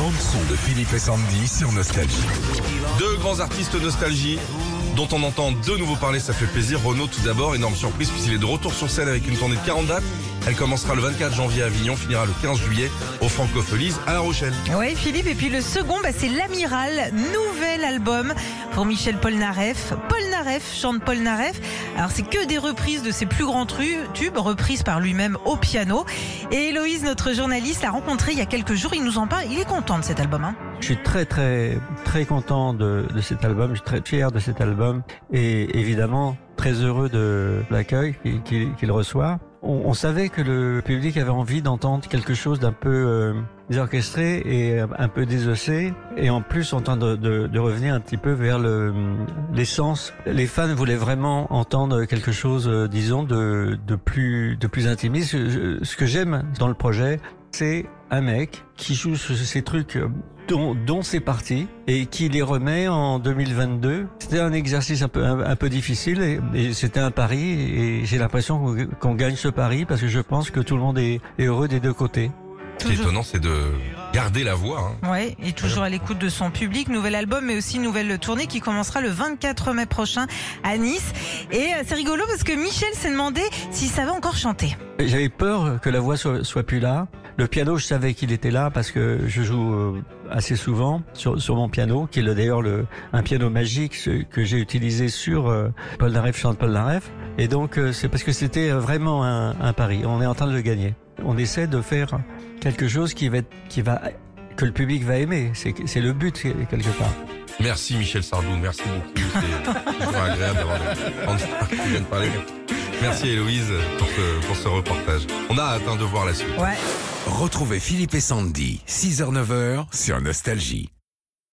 bande son de Philippe et Sandy sur Nostalgie. Deux grands artistes nostalgie dont on entend de nouveau parler, ça fait plaisir. Renaud tout d'abord, énorme surprise puisqu'il est de retour sur scène avec une tournée de 40 dates. Elle commencera le 24 janvier à Avignon, finira le 15 juillet au Francopholies à La Rochelle. Oui, Philippe. Et puis le second, bah, c'est L'Amiral, nouvel album pour Michel Polnareff. Polnareff chante Polnareff. Alors, c'est que des reprises de ses plus grands tubes, reprises par lui-même au piano. Et Héloïse, notre journaliste, l'a rencontré il y a quelques jours. Il nous en parle. Il est content de cet album. Hein. Je suis très très très content de, de cet album, je suis très fier de cet album et évidemment très heureux de l'accueil qu'il reçoit. On, savait que le public avait envie d'entendre quelque chose d'un peu euh, désorchestré et un peu désossé et en plus en train de, revenir un petit peu vers le- l'essence. Les fans voulaient vraiment entendre quelque chose, euh, disons, de, plus de intimiste. Ce que j'aime dans le projet, c'est un mec qui joue ce- ces trucs euh, dont, dont c'est parti et qui les remet en 2022. C'était un exercice un peu un, un peu difficile et, et c'était un pari et j'ai l'impression qu'on gagne ce pari parce que je pense que tout le monde est, est heureux des deux côtés. Ce qui est étonnant, c'est de garder la voix. hein. Ouais, et toujours à l'écoute de son public. Nouvel album, mais aussi nouvelle tournée qui commencera le 24 mai prochain à Nice. Et euh, c'est rigolo parce que Michel s'est demandé s'il savait encore chanter. J'avais peur que la voix soit, soit plus là. Le piano, je savais qu'il était là parce que je joue euh, assez souvent sur, mon piano, qui est le- d'ailleurs le, un piano magique que j'ai utilisé sur euh, Paul Naref chante Paul Naref. Et donc euh, c'est parce que c'était euh, vraiment un, pari. On est en train de le gagner. On essaie de faire quelque chose qui va que le public va aimer. C'est le but quelque part. Merci Michel Sardou, merci beaucoup. C'est agréable d'avoir viennent parler. Merci Héloïse pour ce, pour ce reportage. On a hâte hein, de voir la suite. Ouais. Retrouvez Philippe et Sandy, 6h-9h sur Nostalgie.